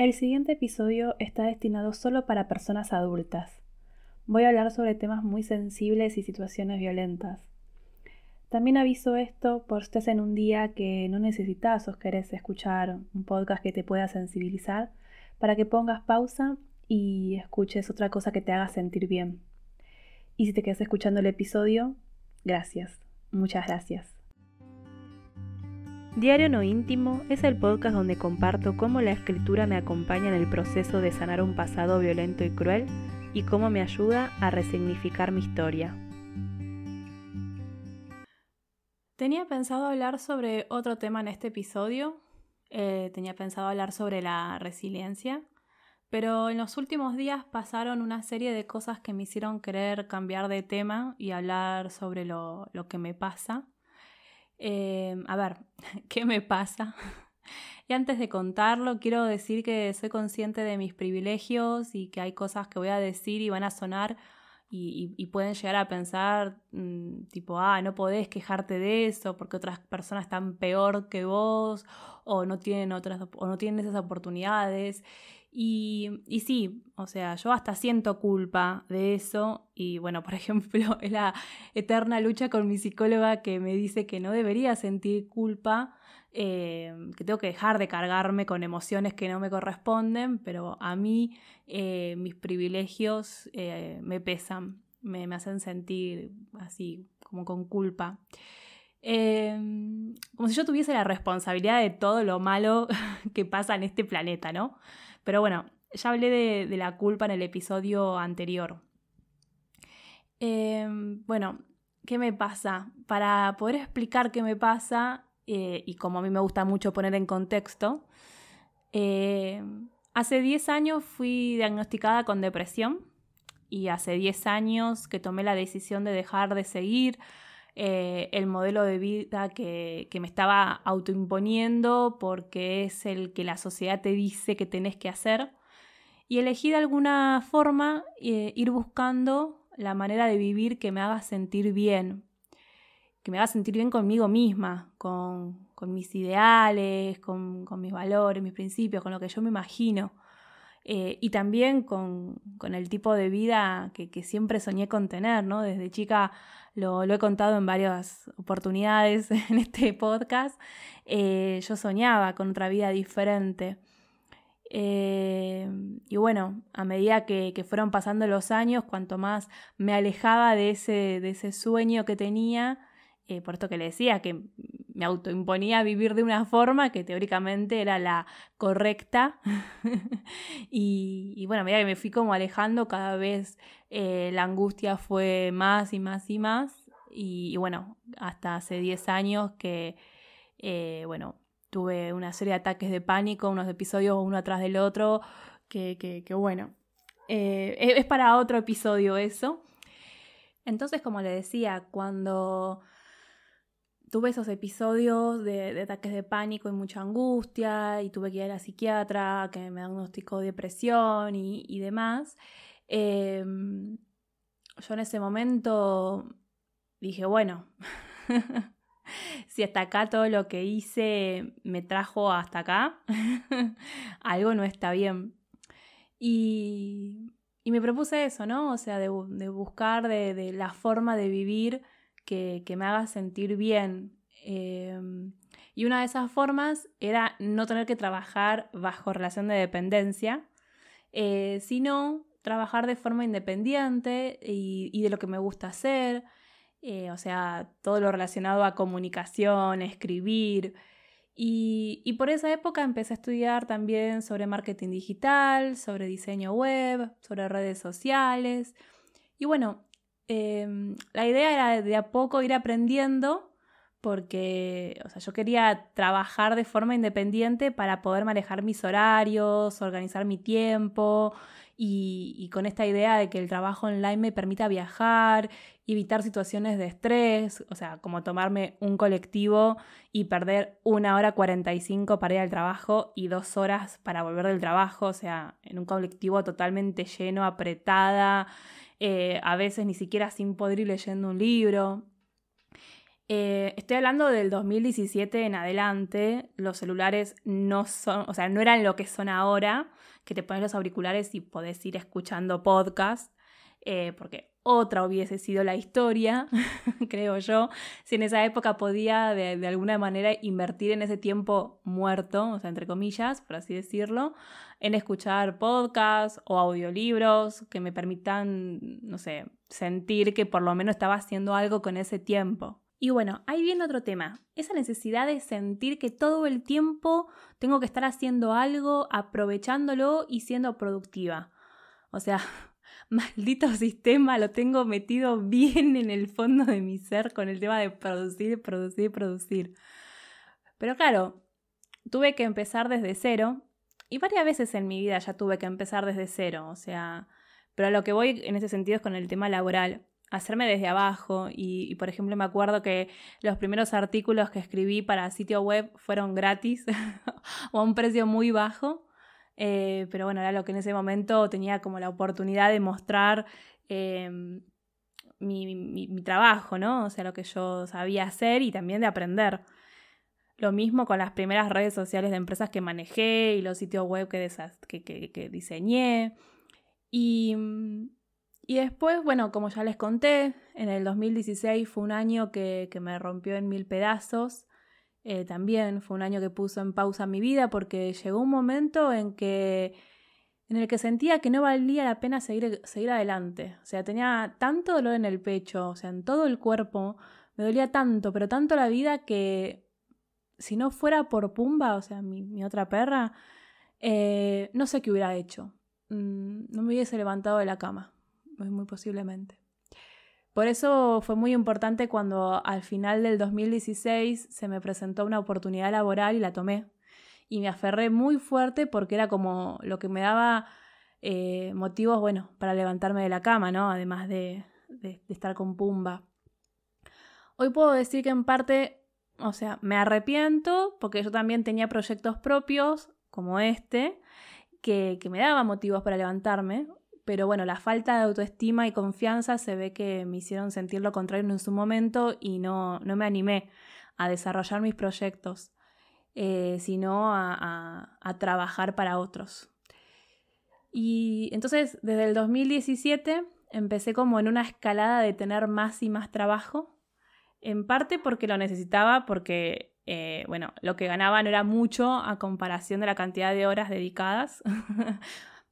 El siguiente episodio está destinado solo para personas adultas. Voy a hablar sobre temas muy sensibles y situaciones violentas. También aviso esto por si estás en un día que no necesitas o querés escuchar un podcast que te pueda sensibilizar, para que pongas pausa y escuches otra cosa que te haga sentir bien. Y si te quedas escuchando el episodio, gracias, muchas gracias. Diario No Íntimo es el podcast donde comparto cómo la escritura me acompaña en el proceso de sanar un pasado violento y cruel y cómo me ayuda a resignificar mi historia. Tenía pensado hablar sobre otro tema en este episodio. Eh, tenía pensado hablar sobre la resiliencia. Pero en los últimos días pasaron una serie de cosas que me hicieron querer cambiar de tema y hablar sobre lo, lo que me pasa. Eh, a ver, ¿qué me pasa? y antes de contarlo, quiero decir que soy consciente de mis privilegios y que hay cosas que voy a decir y van a sonar y, pueden llegar a pensar mm, tipo, ah, no podés quejarte de eso porque otras personas están peor que vos o no tienen otras o no tienen esas oportunidades. Y, sí, o sea, yo hasta siento culpa de eso. Y bueno, por ejemplo, es la eterna lucha con mi psicóloga que me dice que no debería sentir culpa, eh, que tengo que dejar de cargarme con emociones que no me corresponden, pero a mí eh, mis privilegios eh, me pesan, me, hacen sentir así, como con culpa. como si yo tuviese la responsabilidad de todo lo malo que pasa en este planeta, ¿no? Pero bueno, ya hablé de, la culpa en el episodio anterior. Em, bueno, ¿qué me pasa? Para poder explicar qué me pasa, eh, y como a mí me gusta mucho poner en contexto, em, hace 10 años fui diagnosticada con depresión y hace 10 años que tomé la decisión de dejar de seguir eh, el modelo de vida que, me estaba autoimponiendo porque es el que la sociedad te dice que tenés que hacer. Y elegí de alguna forma eh, ir buscando la manera de vivir que me haga sentir bien, que me haga sentir bien conmigo misma, con, mis ideales, con, mis valores, mis principios, con lo que yo me imagino. Eh, y también con, el tipo de vida que, que, siempre soñé con tener, ¿no? Desde chica lo, he contado en varias oportunidades en este podcast, eh, yo soñaba con otra vida diferente. Eh, y bueno, a medida que, fueron pasando los años, cuanto más me alejaba de ese, de ese sueño que tenía, por esto que le decía, que me autoimponía vivir de una forma que teóricamente era la correcta. y, bueno, a medida que me fui como alejando, cada vez eh, la angustia fue más y más y más. Y, bueno, hasta hace 10 años que, eh, bueno, tuve una serie de ataques de pánico, unos episodios uno atrás del otro, que, que, bueno, eh, es para otro episodio eso. Entonces, como le decía, cuando tuve esos episodios de, ataques de pánico y mucha angustia y tuve que ir a la psiquiatra que me diagnosticó depresión y, y demás, Em, yo en ese momento dije, bueno, si hasta acá todo lo que hice me trajo hasta acá, algo no está bien. Y, me propuse eso, ¿no? O sea, de, buscar de, la forma de vivir que, me haga sentir bien. Em, y una de esas formas era no tener que trabajar bajo relación de dependencia, eh, sino trabajar de forma independiente y, de lo que me gusta hacer, eh, o sea, todo lo relacionado a comunicación, escribir. Y, por esa época empecé a estudiar también sobre marketing digital, sobre diseño web, sobre redes sociales. Y bueno, em, la idea era de a poco ir aprendiendo porque, o sea, yo quería trabajar de forma independiente para poder manejar mis horarios, organizar mi tiempo y, con esta idea de que el trabajo online me permita viajar, evitar situaciones de estrés, o sea, como tomarme un colectivo y perder una hora 45 para ir al trabajo y dos horas para volver del trabajo, o sea, en un colectivo totalmente lleno, apretada, eh, a veces ni siquiera sin poder ir leyendo un libro. Eh, estoy hablando del 2017 en adelante. Los celulares no son, o sea, no eran lo que son ahora, que te pones los auriculares y podés ir escuchando podcast, eh, porque otra hubiese sido la historia, creo yo, si en esa época podía de, alguna manera invertir en ese tiempo muerto, o sea, entre comillas, por así decirlo, en escuchar podcasts o audiolibros que me permitan, no sé, sentir que por lo menos estaba haciendo algo con ese tiempo. Y bueno, ahí viene otro tema, esa necesidad de sentir que todo el tiempo tengo que estar haciendo algo, aprovechándolo y siendo productiva. O sea, maldito sistema, lo tengo metido bien en el fondo de mi ser con el tema de producir, producir, producir. Pero claro, tuve que empezar desde cero y varias veces en mi vida ya tuve que empezar desde cero, o sea, pero lo que voy en ese sentido es con el tema laboral, hacerme desde abajo y, por ejemplo me acuerdo que los primeros artículos que escribí para sitio web fueron gratis o a un precio muy bajo eh, pero bueno, era lo que en ese momento tenía como la oportunidad de mostrar em, mi, trabajo, ¿no? O sea, lo que yo sabía hacer y también de aprender. Lo mismo con las primeras redes sociales de empresas que manejé y los sitios web que, que, diseñé. Y, y, después, bueno, como ya les conté, en el 2016 fue un año que me rompió en mil pedazos. Eh, también fue un año que puso en pausa mi vida porque llegó un momento en que en el que sentía que no valía la pena seguir, seguir adelante. O sea, tenía tanto dolor en el pecho, o sea, en todo el cuerpo, me dolía tanto, pero tanto la vida que si no fuera por Pumba, o sea, mi, otra perra, eh, no sé qué hubiera hecho. Mm, no me hubiese levantado de la cama, muy posiblemente. Por eso fue muy importante cuando al final del 2016 se me presentó una oportunidad laboral y la tomé. Y me aferré muy fuerte porque era como lo que me daba eh, motivos, bueno, para levantarme de la cama, ¿no? Además de, de estar con Pumba. Hoy puedo decir que en parte, o sea, me arrepiento porque yo también tenía proyectos propios, como este, que, que me daban motivos para levantarme pero bueno, la falta de autoestima y confianza se ve que me hicieron sentir lo contrario en su momento y no, no me animé a desarrollar mis proyectos, eh, sino a, a, trabajar para otros. Y entonces, desde el 2017 empecé como en una escalada de tener más y más trabajo, en parte porque lo necesitaba, porque, eh, bueno, lo que ganaba no era mucho a comparación de la cantidad de horas dedicadas.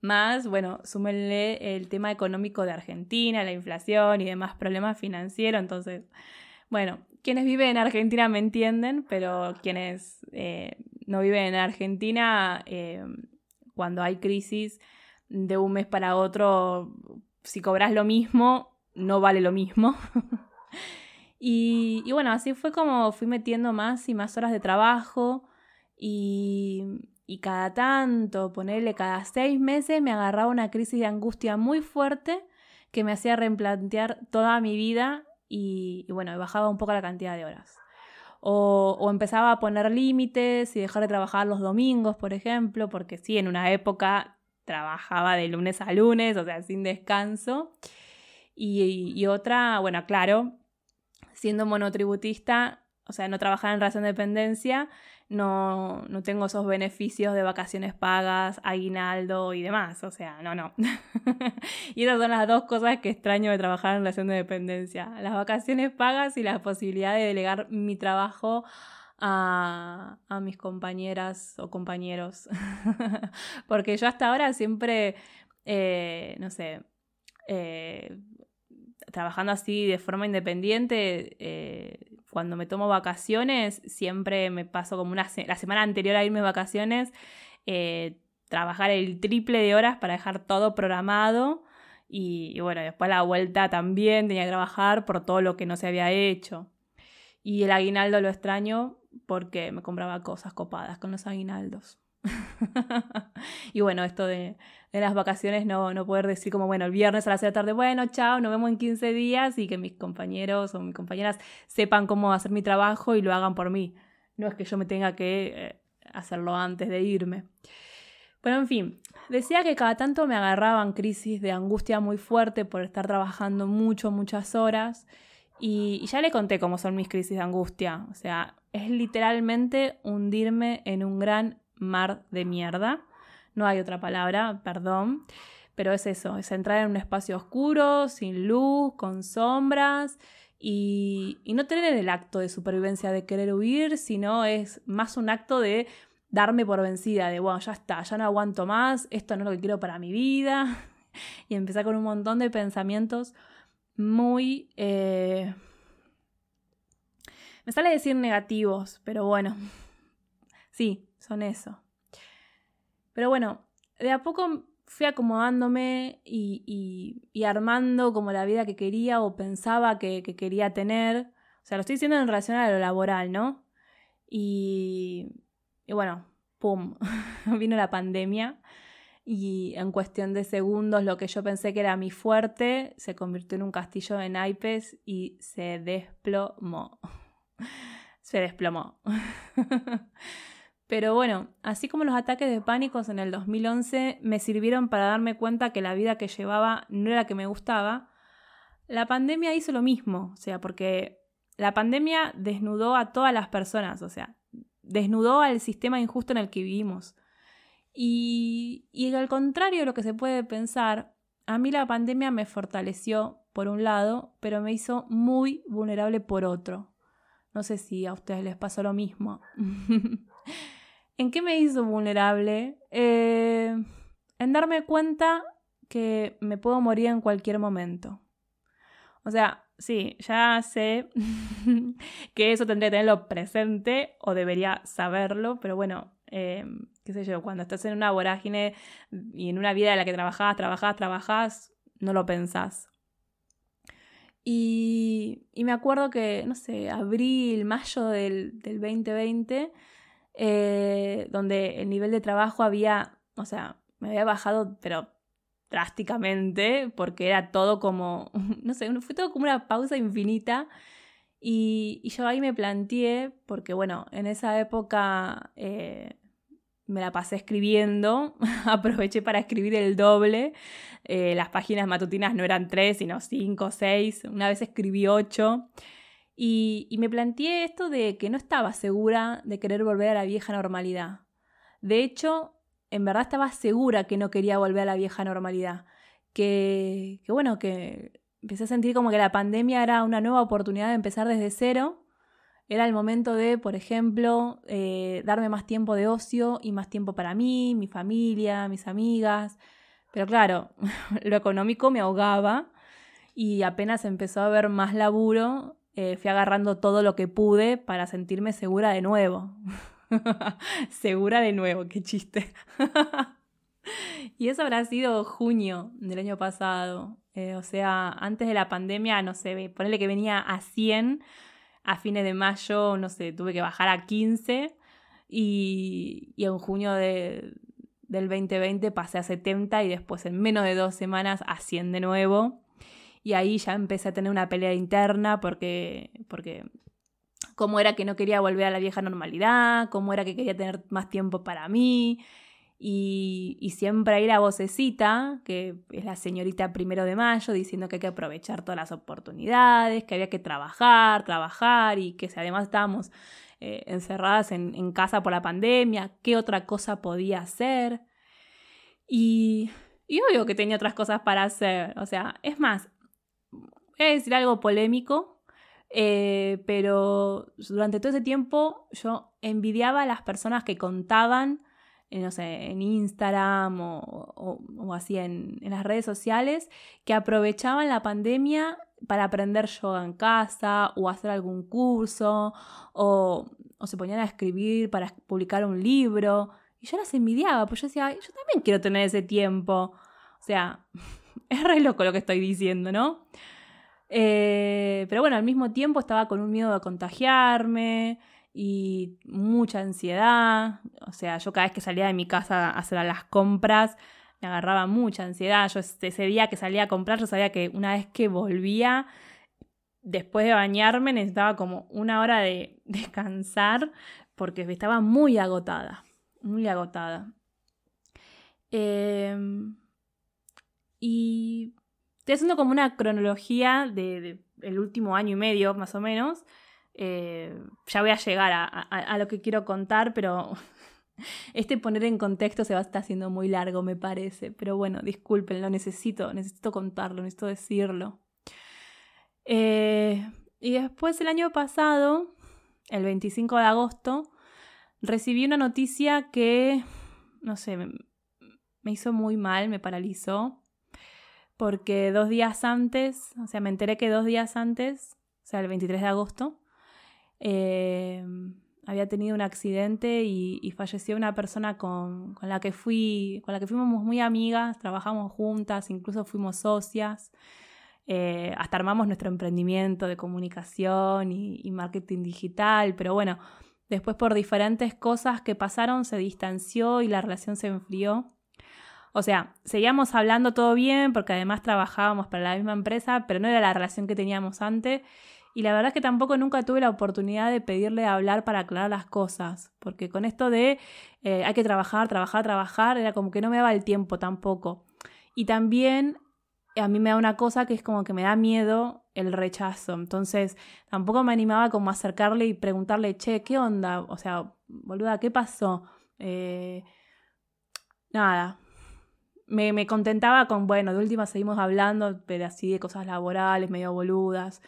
Más, bueno, súmenle el tema económico de Argentina, la inflación y demás problemas financieros. Entonces, bueno, quienes viven en Argentina me entienden, pero quienes eh, no viven en Argentina, eh, cuando hay crisis de un mes para otro, si cobras lo mismo, no vale lo mismo. y, y bueno, así fue como fui metiendo más y más horas de trabajo y, y cada tanto, ponerle cada seis meses, me agarraba una crisis de angustia muy fuerte que me hacía replantear toda mi vida y, bueno, bajaba un poco la cantidad de horas. O, empezaba a poner límites y dejar de trabajar los domingos, por ejemplo, porque sí, en una época trabajaba de lunes a lunes, o sea, sin descanso. Y, y otra, bueno, claro, siendo monotributista, o sea, no trabajaba en relación de dependencia, no, no tengo esos beneficios de vacaciones pagas, aguinaldo y demás. O sea, no, no. y esas son las dos cosas que extraño de trabajar en relación de dependencia. Las vacaciones pagas y la posibilidad de delegar mi trabajo a, a mis compañeras o compañeros. Porque yo hasta ahora siempre, eh, no sé, eh, trabajando así de forma independiente, eh, cuando me tomo vacaciones, siempre me paso como una la semana anterior a irme de vacaciones, eh, trabajar el triple de horas para dejar todo programado. Y, bueno, después la vuelta también tenía que trabajar por todo lo que no se había hecho. Y el aguinaldo lo extraño porque me compraba cosas copadas con los aguinaldos. y bueno, esto de, de las vacaciones no, no poder decir como, bueno, el viernes a las 6 de la tarde, bueno, chao, nos vemos en 15 días y que mis compañeros o mis compañeras sepan cómo hacer mi trabajo y lo hagan por mí. No es que yo me tenga que eh, hacerlo antes de irme. Bueno, en fin, decía que cada tanto me agarraban crisis de angustia muy fuerte por estar trabajando mucho, muchas horas Y, ya le conté cómo son mis crisis de angustia. O sea, es literalmente hundirme en un gran mar de mierda. No hay otra palabra, perdón. Pero es eso, es entrar en un espacio oscuro, sin luz, con sombras. Y, y, no tener el acto de supervivencia de querer huir, sino es más un acto de darme por vencida, de bueno, ya está, ya no aguanto más, esto no es lo que quiero para mi vida. y empezar con un montón de pensamientos muy... Eh, me sale decir negativos, pero bueno, sí, son eso. Pero bueno, de a poco fui acomodándome y, armando como la vida que quería o pensaba que, quería tener. O sea, lo estoy diciendo en relación a lo laboral, ¿no? Y, y bueno, ¡pum! Vino la pandemia y en cuestión de segundos lo que yo pensé que era mi fuerte se convirtió en un castillo de naipes y se desplomó. se desplomó. Pero bueno, así como los ataques de pánicos en el 2011 me sirvieron para darme cuenta que la vida que llevaba no era la que me gustaba, la pandemia hizo lo mismo, o sea, porque la pandemia desnudó a todas las personas, o sea, desnudó al sistema injusto en el que vivimos. Y, y al contrario de lo que se puede pensar, a mí la pandemia me fortaleció por un lado, pero me hizo muy vulnerable por otro. No sé si a ustedes les pasó lo mismo. ¿En qué me hizo vulnerable? Eh, en darme cuenta que me puedo morir en cualquier momento. O sea, sí, ya sé que eso tendría que tenerlo presente o debería saberlo, pero bueno, eh, qué sé yo, cuando estás en una vorágine y en una vida en la que trabajas, trabajas, trabajas, no lo pensás. Y, me acuerdo que, no sé, abril, mayo del, 2020, eh, donde el nivel de trabajo había, o sea, me había bajado, pero drásticamente, porque era todo como, no sé, fue todo como una pausa infinita. Y, yo ahí me planteé, porque bueno, en esa época eh, me la pasé escribiendo, aproveché para escribir el doble. Eh, las páginas matutinas no eran tres, sino cinco, seis. Una vez escribí ocho. Y, me planteé esto de que no estaba segura de querer volver a la vieja normalidad. De hecho, en verdad estaba segura que no quería volver a la vieja normalidad. Que, que bueno, que empecé a sentir como que la pandemia era una nueva oportunidad de empezar desde cero era el momento de, por ejemplo, eh, darme más tiempo de ocio y más tiempo para mí, mi familia, mis amigas. Pero claro, lo económico me ahogaba y apenas empezó a haber más laburo, eh, fui agarrando todo lo que pude para sentirme segura de nuevo. segura de nuevo, qué chiste. y eso habrá sido junio del año pasado. Eh, o sea, antes de la pandemia, no sé, ponerle que venía a 100 a fines de mayo, no sé, tuve que bajar a 15 y, en junio de, del 2020 pasé a 70 y después en menos de dos semanas a 100 de nuevo. Y ahí ya empecé a tener una pelea interna porque, porque cómo era que no quería volver a la vieja normalidad, cómo era que quería tener más tiempo para mí. Y, siempre hay la vocecita, que es la señorita primero de mayo, diciendo que hay que aprovechar todas las oportunidades, que había que trabajar, trabajar y que si además estábamos eh, encerradas en, casa por la pandemia, ¿qué otra cosa podía hacer? Y, y obvio que tenía otras cosas para hacer. O sea, es más, voy decir algo polémico, eh, pero durante todo ese tiempo yo envidiaba a las personas que contaban en, no sé, en Instagram o, o, así en, en, las redes sociales, que aprovechaban la pandemia para aprender yoga en casa o hacer algún curso o, o se ponían a escribir para publicar un libro. Y yo las envidiaba, pues yo decía, yo también quiero tener ese tiempo. O sea, es re loco lo que estoy diciendo, ¿no? Eh, pero bueno, al mismo tiempo estaba con un miedo de contagiarme, y mucha ansiedad. O sea, yo cada vez que salía de mi casa a hacer las compras, me agarraba mucha ansiedad. Yo ese día que salía a comprar, yo sabía que una vez que volvía, después de bañarme, necesitaba como una hora de descansar porque estaba muy agotada, muy agotada. Em, y estoy haciendo como una cronología de, el último año y medio, más o menos. Eh, ya voy a llegar a, lo que quiero contar, pero este poner en contexto se va a estar haciendo muy largo, me parece. Pero bueno, disculpen, lo necesito, necesito contarlo, necesito decirlo. Eh, y después el año pasado, el 25 de agosto, recibí una noticia que, no sé, me, hizo muy mal, me paralizó, porque dos días antes, o sea, me enteré que dos días antes, o sea, el 23 de agosto, eh, había tenido un accidente y, falleció una persona con, la que fui, con la que fuimos muy amigas, trabajamos juntas, incluso fuimos socias. Eh, hasta armamos nuestro emprendimiento de comunicación y, marketing digital, pero bueno, después por diferentes cosas que pasaron se distanció y la relación se enfrió. O sea, seguíamos hablando todo bien porque además trabajábamos para la misma empresa, pero no era la relación que teníamos antes. Y la verdad es que tampoco nunca tuve la oportunidad de pedirle hablar para aclarar las cosas, porque con esto de eh, hay que trabajar, trabajar, trabajar, era como que no me daba el tiempo tampoco. Y también a mí me da una cosa que es como que me da miedo el rechazo. Entonces tampoco me animaba como a acercarle y preguntarle, che, ¿qué onda? O sea, boluda, ¿qué pasó? Eh, nada. Me, contentaba con, bueno, de última seguimos hablando, pero así de cosas laborales, medio boludas.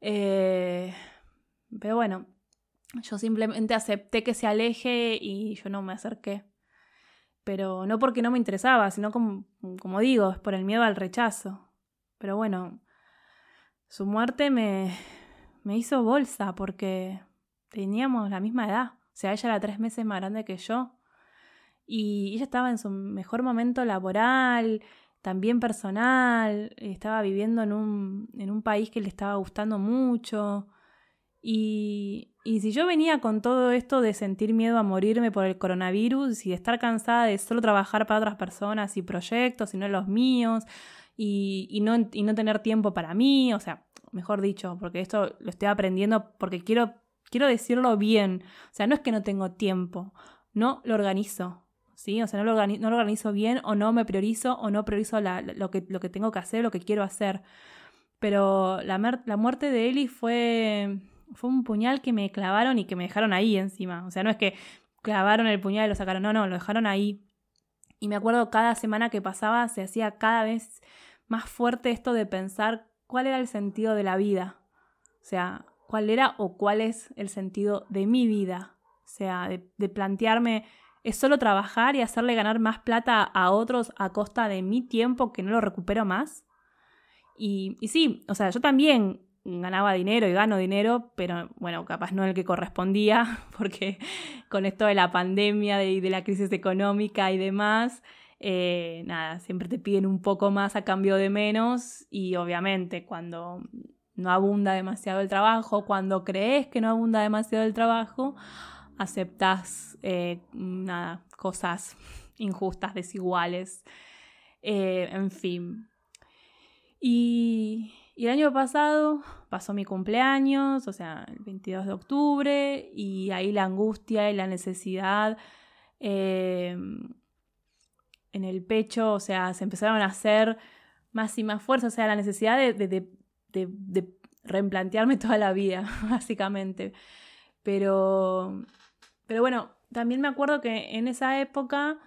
Eh, pero bueno, yo simplemente acepté que se aleje y yo no me acerqué pero no porque no me interesaba, sino como, como digo, es por el miedo al rechazo. Pero bueno, su muerte me, me hizo bolsa porque teníamos la misma edad. O sea, ella era tres meses más grande que yo. Y ella estaba en su mejor momento laboral, también personal, estaba viviendo en un, en un país que le estaba gustando mucho. Y, y si yo venía con todo esto de sentir miedo a morirme por el coronavirus y de estar cansada de solo trabajar para otras personas y proyectos y no los míos y, no, y no tener tiempo para mí, o sea, mejor dicho, porque esto lo estoy aprendiendo porque quiero, quiero decirlo bien. O sea, no es que no tengo tiempo, no lo organizo. ¿Sí? O sea, no lo, organizo, no lo organizo bien o no me priorizo o no priorizo lo, que, lo que tengo que hacer, lo que quiero hacer. Pero la, la muerte de Eli fue fue un puñal que me clavaron y que me dejaron ahí encima. O sea, no es que clavaron el puñal y lo sacaron, no, no, lo dejaron ahí. Y me acuerdo cada semana que pasaba se hacía cada vez más fuerte esto de pensar cuál era el sentido de la vida. O sea, cuál era o cuál es el sentido de mi vida. O sea, de, plantearme, ¿es solo trabajar y hacerle ganar más plata a otros a costa de mi tiempo que no lo recupero más? Y, y sí, o sea, yo también ganaba dinero y gano dinero, pero bueno, capaz no el que correspondía, porque con esto de la pandemia y de, la crisis económica y demás, eh, nada, siempre te piden un poco más a cambio de menos y obviamente cuando no abunda demasiado el trabajo, cuando crees que no abunda demasiado el trabajo, aceptas eh, nada, cosas injustas, desiguales, eh, en fin. Y, el año pasado pasó mi cumpleaños, o sea, el 22 de octubre, y ahí la angustia y la necesidad em, en el pecho, o sea, se empezaron a hacer más y más fuerza, o sea, la necesidad de, de, de replantearme toda la vida, básicamente. Pero, pero bueno, también me acuerdo que en esa época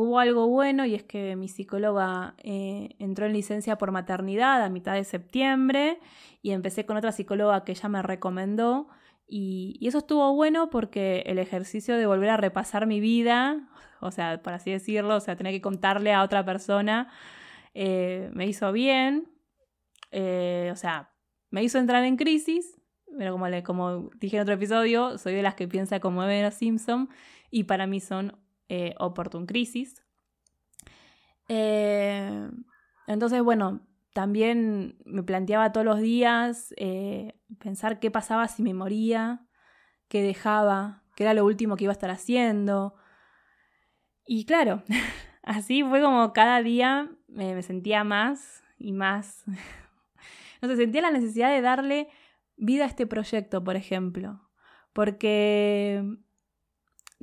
Hubo algo bueno y es que mi psicóloga eh, entró en licencia por maternidad a mitad de septiembre y empecé con otra psicóloga que ella me recomendó y, eso estuvo bueno porque el ejercicio de volver a repasar mi vida, o sea, por así decirlo, o sea, tener que contarle a otra persona, eh, me hizo bien, eh, o sea, me hizo entrar en crisis, pero como, le, como dije en otro episodio, soy de las que piensa como Ever Simpson y para mí son eh, Opportun Crisis. Eh, entonces, bueno, también me planteaba todos los días eh, pensar qué pasaba si me moría, qué dejaba, qué era lo último que iba a estar haciendo. Y claro, así fue como cada día me, sentía más y más. no sé, sentía la necesidad de darle vida a este proyecto, por ejemplo. Porque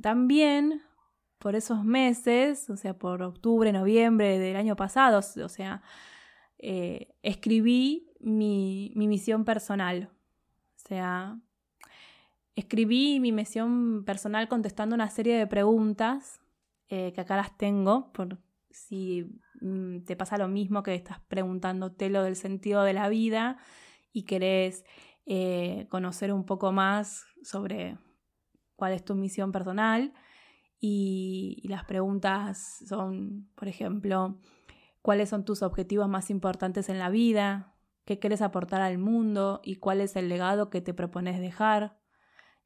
también por esos meses, o sea, por octubre, noviembre del año pasado, o sea, eh, escribí mi, misión personal. O sea, escribí mi misión personal contestando una serie de preguntas eh, que acá las tengo, por si mm, te pasa lo mismo que estás preguntándote lo del sentido de la vida y querés eh, conocer un poco más sobre cuál es tu misión personal. Y, y las preguntas son, por ejemplo, cuáles son tus objetivos más importantes en la vida, qué quieres aportar al mundo y cuál es el legado que te propones dejar,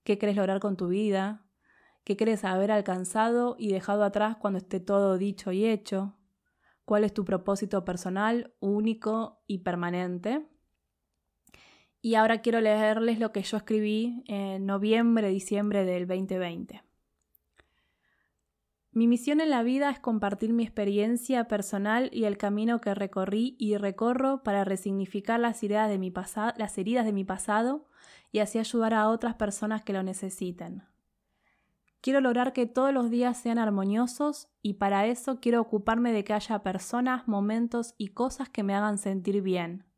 qué quieres lograr con tu vida, qué quieres haber alcanzado y dejado atrás cuando esté todo dicho y hecho, cuál es tu propósito personal único y permanente. Y ahora quiero leerles lo que yo escribí en noviembre, diciembre del 2020. Mi misión en la vida es compartir mi experiencia personal y el camino que recorrí y recorro para resignificar las, ideas de mi las heridas de mi pasado y así ayudar a otras personas que lo necesiten. Quiero lograr que todos los días sean armoniosos y para eso quiero ocuparme de que haya personas, momentos y cosas que me hagan sentir bien.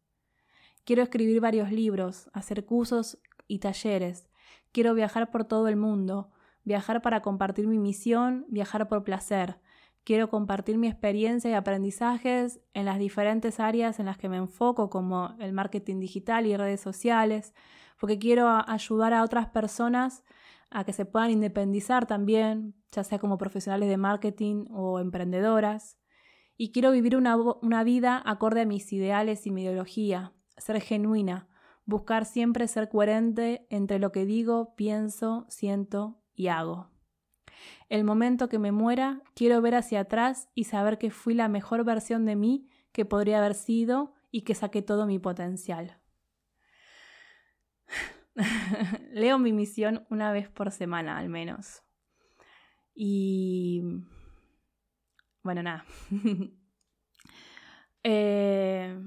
Quiero escribir varios libros, hacer cursos y talleres. Quiero viajar por todo el mundo, viajar para compartir mi misión, viajar por placer. Quiero compartir mi experiencia y aprendizajes en las diferentes áreas en las que me enfoco, como el marketing digital y redes sociales, porque quiero ayudar a otras personas a que se puedan independizar también, ya sea como profesionales de marketing o emprendedoras. Y quiero vivir una, una vida acorde a mis ideales y mi ideología, ser genuina, buscar siempre ser coherente entre lo que digo, pienso, siento y hago. El momento que me muera, quiero ver hacia atrás y saber que fui la mejor versión de mí que podría haber sido y que saqué todo mi potencial. Leo mi misión una vez por semana al menos. Y... Bueno, nada. Eh,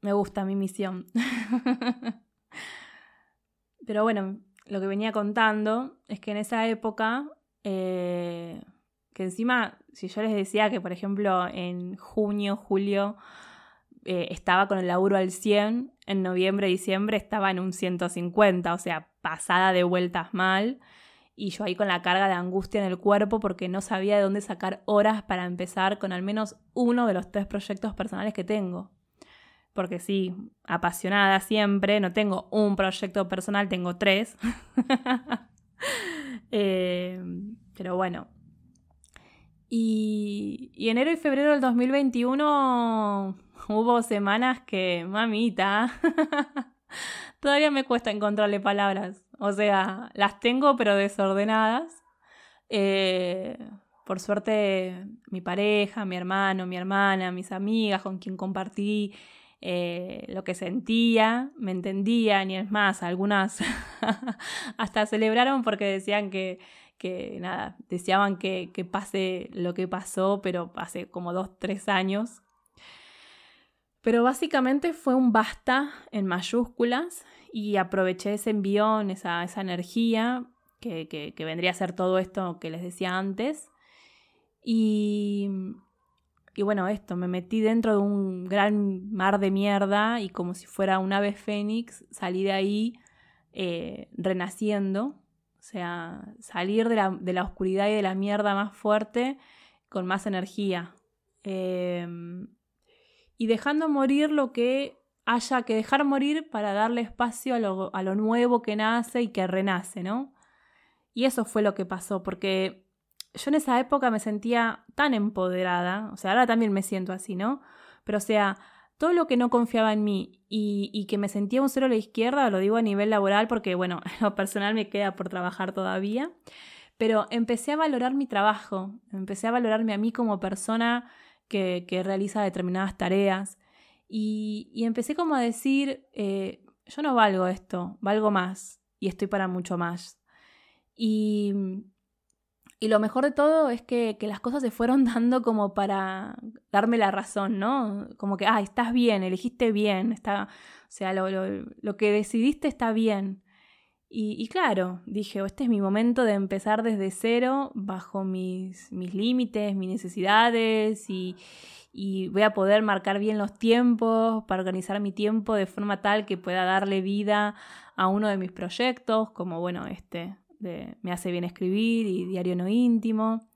me gusta mi misión. Pero bueno, lo que venía contando es que en esa época, eh, que encima, si yo les decía que, por ejemplo, en junio, julio, eh, estaba con el laburo al 100, en noviembre, diciembre estaba en un 150, o sea, pasada de vueltas mal. Y yo ahí con la carga de angustia en el cuerpo porque no sabía de dónde sacar horas para empezar con al menos uno de los tres proyectos personales que tengo porque sí, apasionada siempre, no tengo un proyecto personal, tengo tres. Eh, pero bueno. Y, y, enero y febrero del 2021 hubo semanas que, mamita, todavía me cuesta encontrarle palabras. O sea, las tengo pero desordenadas. Eh, por suerte, mi pareja, mi hermano, mi hermana, mis amigas con quien compartí eh, lo que sentía, me entendían y es más, algunas hasta celebraron porque decían que, que nada, deseaban que, que, pase lo que pasó, pero hace como dos, tres años. Pero básicamente fue un basta en mayúsculas y aproveché ese envión, esa, esa energía que, que, que vendría a ser todo esto que les decía antes. Y y bueno, esto, me metí dentro de un gran mar de mierda y como si fuera un ave fénix, salí de ahí eh, renaciendo. O sea, salir de la, oscuridad y de la mierda más fuerte con más energía. Em, y dejando morir lo que haya que dejar morir para darle espacio a lo, a lo nuevo que nace y que renace, ¿no? Y eso fue lo que pasó, porque yo en esa época me sentía tan empoderada, o sea, ahora también me siento así, ¿no? Pero o sea, todo lo que no confiaba en mí y, que me sentía un cero a la izquierda, lo digo a nivel laboral porque, bueno, lo personal me queda por trabajar todavía, pero empecé a valorar mi trabajo, empecé a valorarme a mí como persona que, realiza determinadas tareas y, empecé como a decir, eh, yo no valgo esto, valgo más y estoy para mucho más. Y y lo mejor de todo es que, las cosas se fueron dando como para darme la razón, ¿no? Como que, ah, estás bien, elegiste bien, está, o sea, lo, lo, que decidiste está bien. Y, claro, dije, este es mi momento de empezar desde cero, bajo mis, mis límites, mis necesidades y, y voy a poder marcar bien los tiempos para organizar mi tiempo de forma tal que pueda darle vida a uno de mis proyectos, como bueno, este de Me hace bien escribir y Diario no íntimo.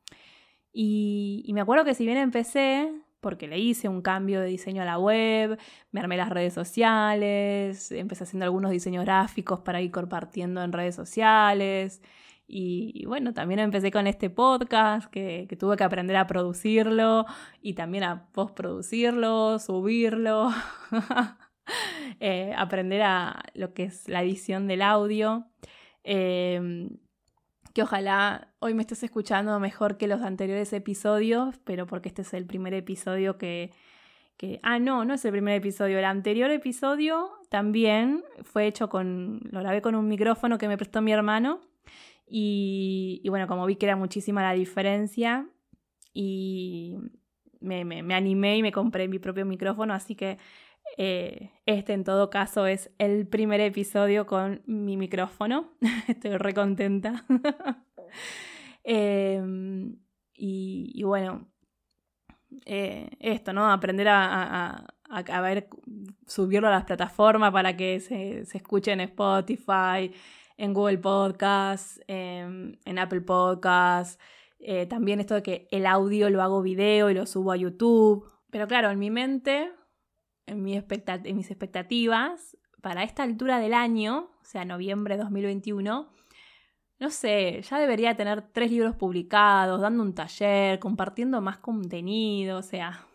Y, me acuerdo que si bien empecé, porque le hice un cambio de diseño a la web, me armé las redes sociales, empecé haciendo algunos diseños gráficos para ir compartiendo en redes sociales, y, bueno, también empecé con este podcast que, tuve que aprender a producirlo y también a postproducirlo, subirlo, eh, aprender a lo que es la edición del audio. Em, que ojalá hoy me estés escuchando mejor que los anteriores episodios, pero porque este es el primer episodio que, que, ah, no, no es el primer episodio. El anterior episodio también fue hecho con. Lo grabé con un micrófono que me prestó mi hermano. Y, bueno, como vi que era muchísima la diferencia y me, animé y me compré mi propio micrófono, así que eh, este en todo caso es el primer episodio con mi micrófono. Estoy re contenta. Em, y, bueno, eh, esto, ¿no? Aprender a, a, subirlo a las plataformas para que se, se escuche en Spotify, en Google Podcast, en Apple Podcast. Eh, también esto de que el audio lo hago video y lo subo a YouTube. Pero claro, en mi mente, en, mis expectativas, para esta altura del año, o sea, noviembre de 2021, no sé, ya debería tener tres libros publicados, dando un taller, compartiendo más contenido, o sea,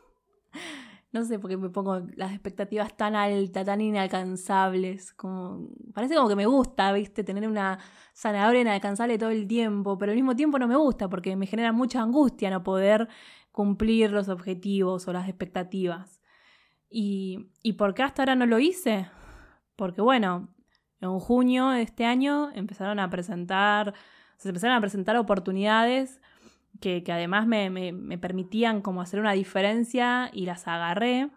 no sé por qué me pongo las expectativas tan altas, tan inalcanzables. Como, parece como que me gusta, ¿viste? Tener una zanahoria inalcanzable todo el tiempo, pero al mismo tiempo no me gusta porque me genera mucha angustia no poder cumplir los objetivos o las expectativas. ¿Y, ¿Y por qué hasta ahora no lo hice? Porque bueno, en junio de este año empezaron a presentar, se empezaron a presentar oportunidades que, además me, permitían como hacer una diferencia y las agarré.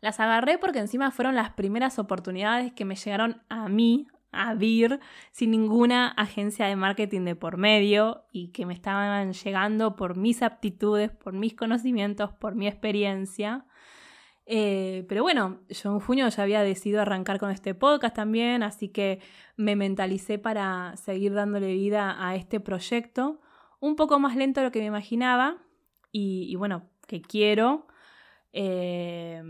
Las agarré porque encima fueron las primeras oportunidades que me llegaron a mí, a VIR, sin ninguna agencia de marketing de por medio y que me estaban llegando por mis aptitudes, por mis conocimientos, por mi experiencia. Eh, pero bueno, yo en junio ya había decidido arrancar con este podcast también, así que me mentalicé para seguir dándole vida a este proyecto un poco más lento de lo que me imaginaba y, bueno, que quiero. Eh,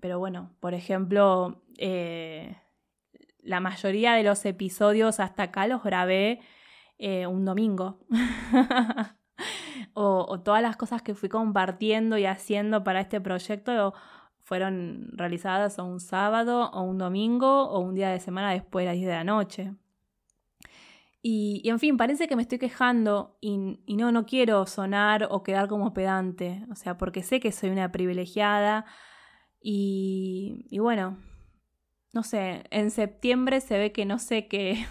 pero bueno, por ejemplo, eh, la mayoría de los episodios hasta acá los grabé un domingo. o, todas las cosas que fui compartiendo y haciendo para este proyecto fueron realizadas o un sábado o un domingo o un día de semana después de las 10 de la noche. Y, en fin, parece que me estoy quejando y, no, no quiero sonar o quedar como pedante, o sea, porque sé que soy una privilegiada y bueno, no sé, en septiembre se ve que no sé qué,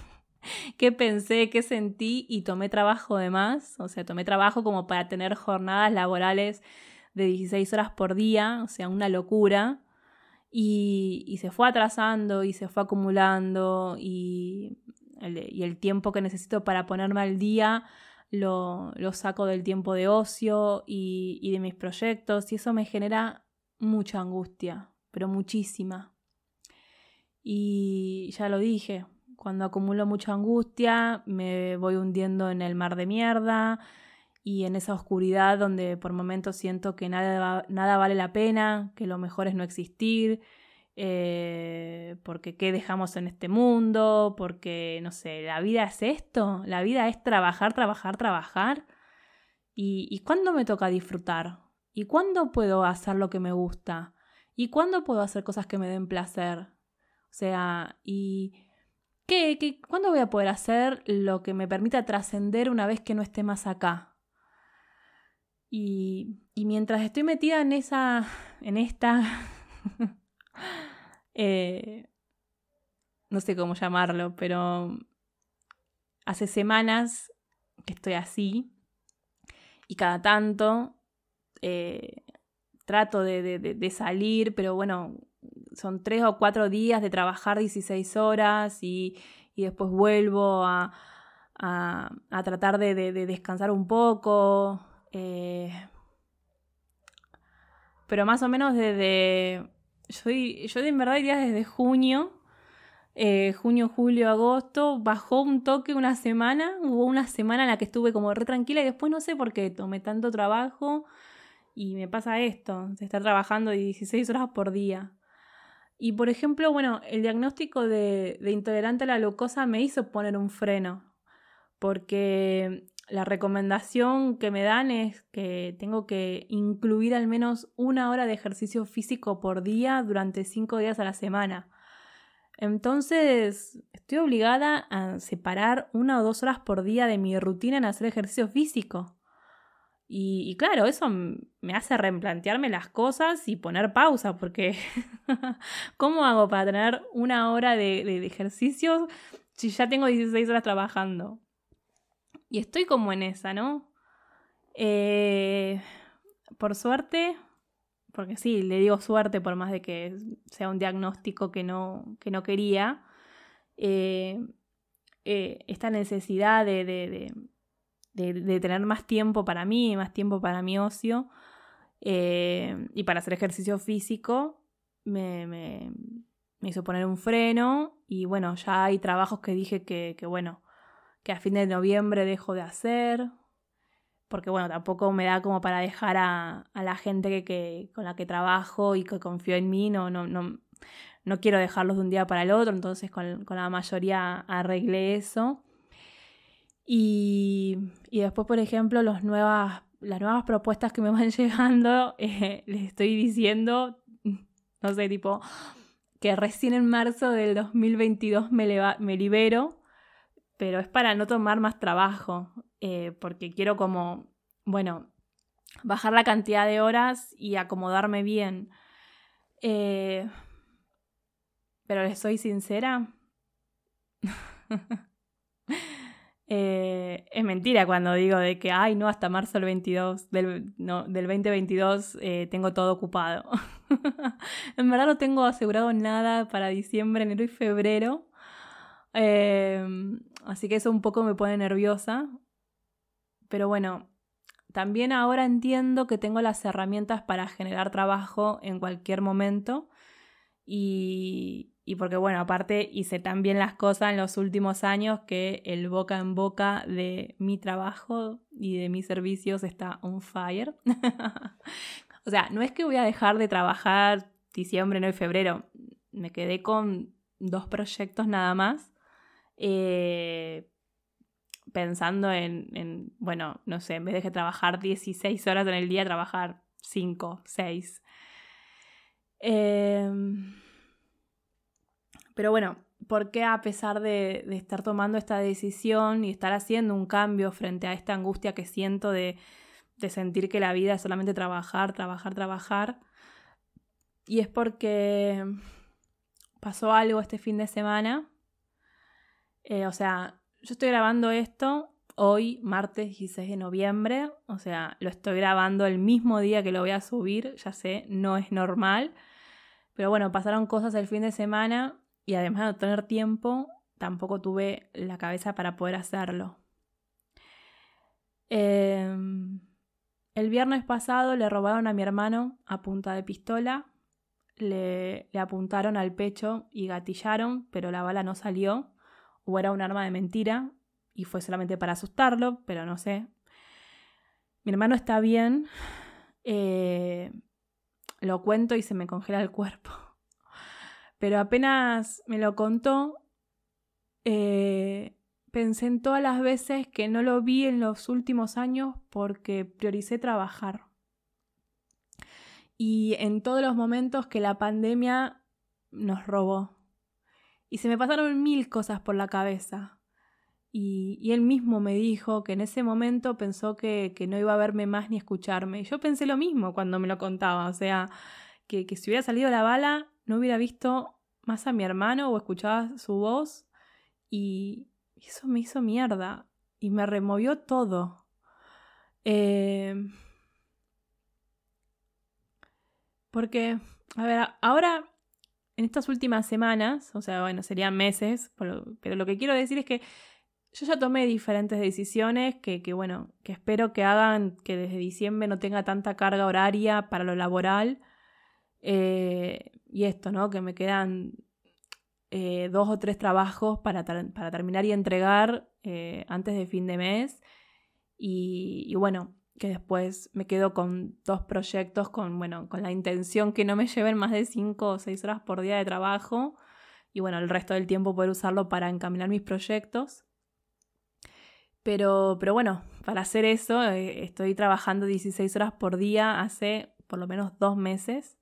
qué pensé, qué sentí y tomé trabajo de más, o sea, tomé trabajo como para tener jornadas laborales de 16 horas por día, o sea, una locura. Y, se fue atrasando y se fue acumulando y y el tiempo que necesito para ponerme al día lo, saco del tiempo de ocio y de mis proyectos y eso me genera mucha angustia, pero muchísima. Y ya lo dije, cuando acumulo mucha angustia me voy hundiendo en el mar de mierda y en esa oscuridad donde por momentos siento que nada, nada vale la pena, que lo mejor es no existir, eh, porque qué dejamos en este mundo, porque, no sé, la vida es esto, la vida es trabajar, trabajar, trabajar. ¿Y, y cuándo me toca disfrutar? ¿Y cuándo puedo hacer lo que me gusta? ¿Y cuándo puedo hacer cosas que me den placer? O sea, ¿y qué, qué, cuándo voy a poder hacer lo que me permita trascender una vez que no esté más acá? Y, y mientras estoy metida en esa, en esta Eh, no sé cómo llamarlo, pero hace semanas que estoy así y cada tanto eh, trato de, salir, pero bueno, son tres o cuatro días de trabajar 16 horas y, después vuelvo a, tratar de, descansar un poco. Eh, pero más o menos desde, yo, yo en verdad desde junio, eh, junio, julio, agosto, bajó un toque una semana, hubo una semana en la que estuve como re tranquila y después no sé por qué tomé tanto trabajo y me pasa esto, de estar trabajando 16 horas por día. Y por ejemplo, bueno, el diagnóstico de, de intolerante a la glucosa me hizo poner un freno, porque la recomendación que me dan es que tengo que incluir al menos una hora de ejercicio físico por día durante cinco días a la semana. Entonces, estoy obligada a separar una o dos horas por día de mi rutina en hacer ejercicio físico. Y, claro, eso me hace replantearme las cosas y poner pausa, porque ¿cómo hago para tener una hora de, de ejercicio si ya tengo 16 horas trabajando? Y estoy como en esa, ¿no? Eh, por suerte, porque sí, le digo suerte por más de que sea un diagnóstico que no, que no quería, eh, eh, esta necesidad de, de, tener más tiempo para mí, más tiempo para mi ocio y para hacer ejercicio físico, me, me, me, hizo poner un freno y bueno, ya hay trabajos que dije que, que bueno, que a fin de noviembre dejo de hacer, porque bueno, tampoco me da como para dejar a, la gente que, con la que trabajo y que confío en mí, no, no, no, no quiero dejarlos de un día para el otro, entonces con, la mayoría arreglé eso. Y, después, por ejemplo, los nuevas, las nuevas propuestas que me van llegando, eh, les estoy diciendo, no sé, tipo, que recién en marzo del 2022 me, me libero pero es para no tomar más trabajo, eh, porque quiero como, bueno, bajar la cantidad de horas y acomodarme bien. Eh, pero les soy sincera. Eh, es mentira cuando digo de que, ay, no, hasta marzo del 22, del, no, del 2022 tengo todo ocupado. en verdad no tengo asegurado nada para diciembre, enero y febrero. Así que eso un poco me pone nerviosa. Pero bueno, también ahora entiendo que tengo las herramientas para generar trabajo en cualquier momento. Y, y porque bueno, aparte hice tan bien las cosas en los últimos años que el boca en boca de mi trabajo y de mis servicios está on fire. o sea, no es que voy a dejar de trabajar diciembre, no y febrero. Me quedé con dos proyectos nada más eh, pensando en, bueno, no sé, en vez de trabajar 16 horas en el día, trabajar 5, 6. Em, pero bueno, ¿por qué a pesar de, estar tomando esta decisión y estar haciendo un cambio frente a esta angustia que siento de, sentir que la vida es solamente trabajar, trabajar, trabajar? Y es porque pasó algo este fin de semana eh, o sea, yo estoy grabando esto hoy, martes 16 de noviembre. O sea, lo estoy grabando el mismo día que lo voy a subir. Ya sé, no es normal. Pero bueno, pasaron cosas el fin de semana y además de no tener tiempo, tampoco tuve la cabeza para poder hacerlo. Em, el viernes pasado le robaron a mi hermano a punta de pistola. Le, le apuntaron al pecho y gatillaron, pero la bala no salió o era un arma de mentira y fue solamente para asustarlo, pero no sé. Mi hermano está bien, eh, lo cuento y se me congela el cuerpo. Pero apenas me lo contó, eh, pensé en todas las veces que no lo vi en los últimos años porque prioricé trabajar. Y en todos los momentos que la pandemia nos robó y se me pasaron mil cosas por la cabeza. Y, él mismo me dijo que en ese momento pensó que, no iba a verme más ni escucharme. Y yo pensé lo mismo cuando me lo contaba. O sea, que, si hubiera salido la bala, no hubiera visto más a mi hermano o escuchaba su voz. Y eso me hizo mierda. Y me removió todo. Eh, porque, a ver, ahora en estas últimas semanas, o sea, bueno, serían meses, pero lo que quiero decir es que yo ya tomé diferentes decisiones que, bueno, que espero que hagan que desde diciembre no tenga tanta carga horaria para lo laboral. Eh, y esto, ¿no? Que me quedan eh, dos o tres trabajos para, para terminar y entregar eh, antes de fin de mes. Y, y, bueno, que después me quedo con dos proyectos con, bueno, con la intención que no me lleven más de cinco o seis horas por día de trabajo. Y bueno, el resto del tiempo poder usarlo para encaminar mis proyectos. Pero, pero bueno, para hacer eso eh, estoy trabajando 16 horas por día hace por lo menos dos meses,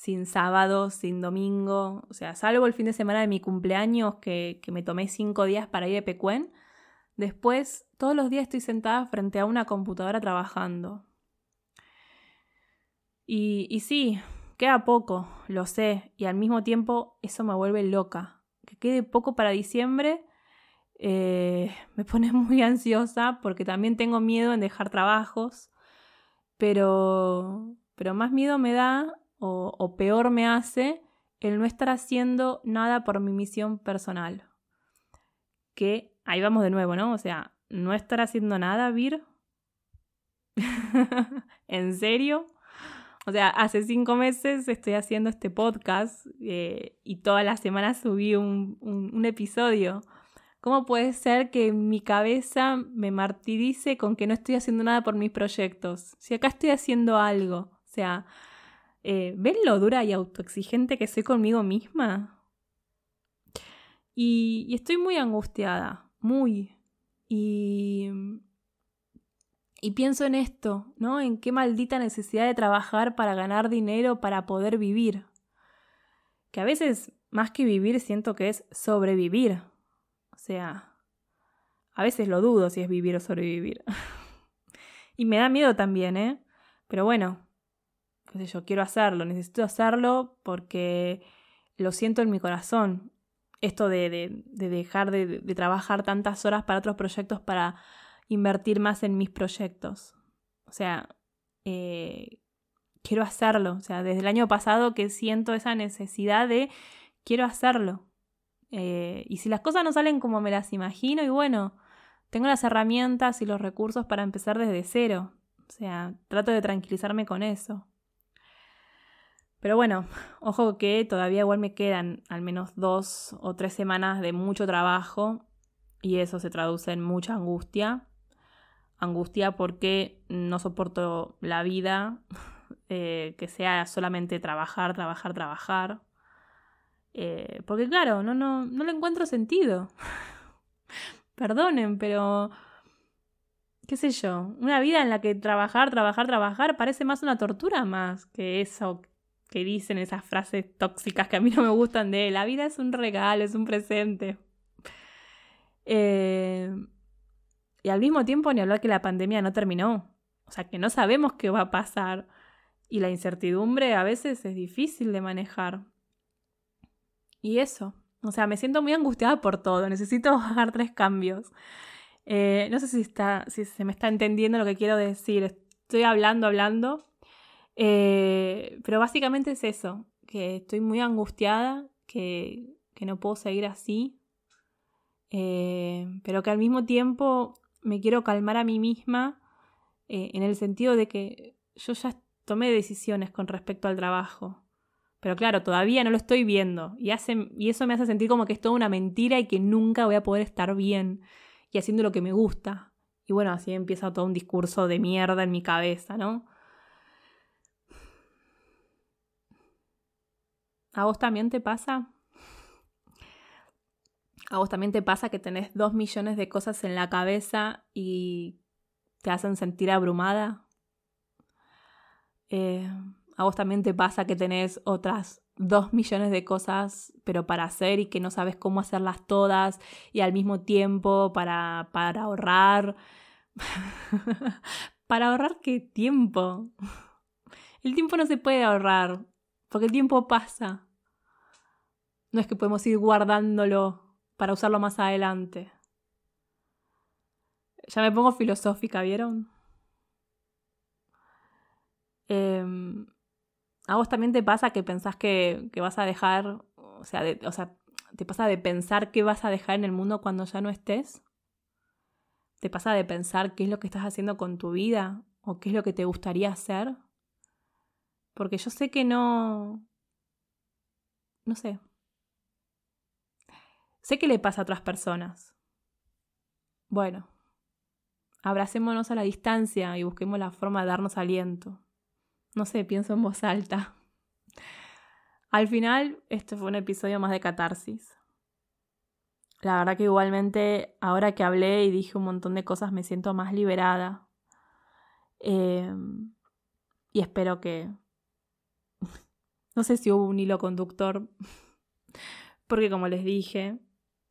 sin sábado, sin domingo, o sea, salvo el fin de semana de mi cumpleaños que, me tomé cinco días para ir a Pecuén. Después, todos los días estoy sentada frente a una computadora trabajando. Y, y sí, queda poco, lo sé, y al mismo tiempo eso me vuelve loca. Que quede poco para diciembre eh, me pone muy ansiosa porque también tengo miedo en dejar trabajos, pero, pero más miedo me da o, peor me hace el no estar haciendo nada por mi misión personal. Que ahí vamos de nuevo, ¿no? O sea, no estar haciendo nada, Vir. ¿En serio? O sea, hace cinco meses estoy haciendo este podcast eh, y todas las semanas subí un, un episodio. ¿Cómo puede ser que mi cabeza me martirice con que no estoy haciendo nada por mis proyectos? Si acá estoy haciendo algo. O sea, eh, ¿ven lo dura y autoexigente que soy conmigo misma? Y, estoy muy angustiada, muy. Y, y pienso en esto, ¿no? En qué maldita necesidad de trabajar para ganar dinero, para poder vivir. Que a veces, más que vivir, siento que es sobrevivir. O sea, a veces lo dudo si es vivir o sobrevivir. y me da miedo también, ¿eh? Pero bueno, qué sé yo, quiero hacerlo, necesito hacerlo porque lo siento en mi corazón. Esto de, dejar de, trabajar tantas horas para otros proyectos para invertir más en mis proyectos. O sea, eh, quiero hacerlo. O sea, desde el año pasado que siento esa necesidad de quiero hacerlo. Eh, y si las cosas no salen como me las imagino, y bueno, tengo las herramientas y los recursos para empezar desde cero. O sea, trato de tranquilizarme con eso. Pero bueno, ojo que todavía igual me quedan al menos dos o tres semanas de mucho trabajo y eso se traduce en mucha angustia. Angustia porque no soporto la vida, eh, que sea solamente trabajar, trabajar, trabajar. Eh, porque claro, no, no, no le encuentro sentido. Perdonen, pero... qué sé yo, una vida en la que trabajar, trabajar, trabajar parece más una tortura más que eso que dicen esas frases tóxicas que a mí no me gustan de la vida es un regalo, es un presente. Eh, y al mismo tiempo ni hablar que la pandemia no terminó. O sea, que no sabemos qué va a pasar. Y la incertidumbre a veces es difícil de manejar. Y eso, o sea, me siento muy angustiada por todo, necesito bajar tres cambios. Eh, no sé si, está, si se me está entendiendo lo que quiero decir, estoy hablando, hablando, eh, pero básicamente es eso, que estoy muy angustiada, que, que no puedo seguir así, eh, pero que al mismo tiempo me quiero calmar a mí misma en el sentido de que yo ya tomé decisiones con respecto al trabajo. Pero claro, todavía no lo estoy viendo. Y, hace, y eso me hace sentir como que es toda una mentira y que nunca voy a poder estar bien y haciendo lo que me gusta. Y bueno, así empieza todo un discurso de mierda en mi cabeza, ¿no? ¿A vos también te pasa? ¿A vos también te pasa que tenés dos millones de cosas en la cabeza y te hacen sentir abrumada? Eh, a vos también te pasa que tenés otras dos millones de cosas, pero para hacer y que no sabes cómo hacerlas todas y al mismo tiempo para, para ahorrar. ¿Para ahorrar qué tiempo? El tiempo no se puede ahorrar, porque el tiempo pasa. No es que podemos ir guardándolo para usarlo más adelante. Ya me pongo filosófica, ¿vieron? Eh, ¿A vos también te pasa que pensás que, vas a dejar, o sea, o sea, te pasa de pensar qué vas a dejar en el mundo cuando ya no estés? te pasa de pensar qué es lo que estás haciendo con tu vida o qué es lo que te gustaría hacer? Porque yo sé que no... No sé. Sé que le pasa a otras personas. Bueno, abracémonos a la distancia y busquemos la forma de darnos aliento. No sé, pienso en voz alta. Al final, este fue un episodio más de catarsis. La verdad que igualmente, ahora que hablé y dije un montón de cosas, me siento más liberada. Em, y espero que... no sé si hubo un hilo conductor, porque como les dije,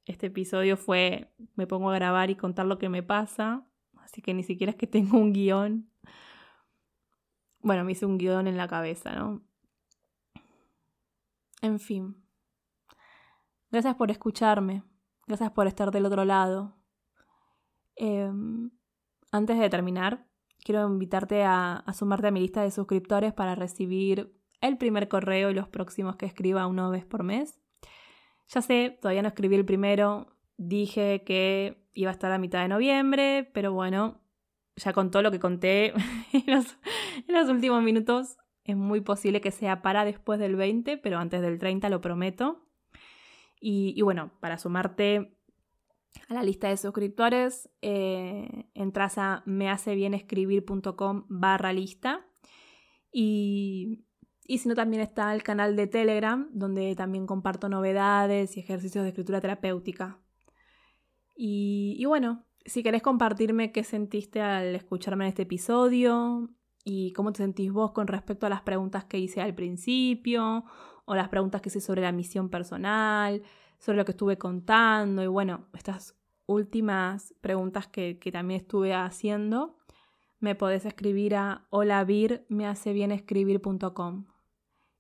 este episodio fue, me pongo a grabar y contar lo que me pasa, así que ni siquiera es que tengo un guion. Bueno, me hice un guion en la cabeza, ¿no? En fin. Gracias por escucharme. Gracias por estar del otro lado. Em, antes de terminar, quiero invitarte a, a, sumarte a mi lista de suscriptores para recibir el primer correo y los próximos que escriba una vez por mes. Ya sé, todavía no escribí el primero, dije que iba a estar a mitad de noviembre, pero bueno, ya con todo lo que conté en los, últimos minutos, es muy posible que sea para después del 20, pero antes del 30 lo prometo. Y, bueno, para sumarte a la lista de suscriptores, eh, entras a mehacebienescribir.com barra lista. Y, y si no, también está el canal de Telegram, donde también comparto novedades y ejercicios de escritura terapéutica. Y, bueno, si querés compartirme qué sentiste al escucharme en este episodio y cómo te sentís vos con respecto a las preguntas que hice al principio o las preguntas que hice sobre la misión personal, sobre lo que estuve contando y bueno, estas últimas preguntas que, también estuve haciendo, me podés escribir a holavir.mehaceBienescribir.com.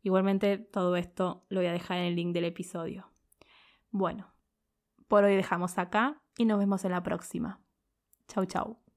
Igualmente todo esto lo voy a dejar en el link del episodio. Bueno, por hoy dejamos acá y nos vemos en la próxima. Chau, chau.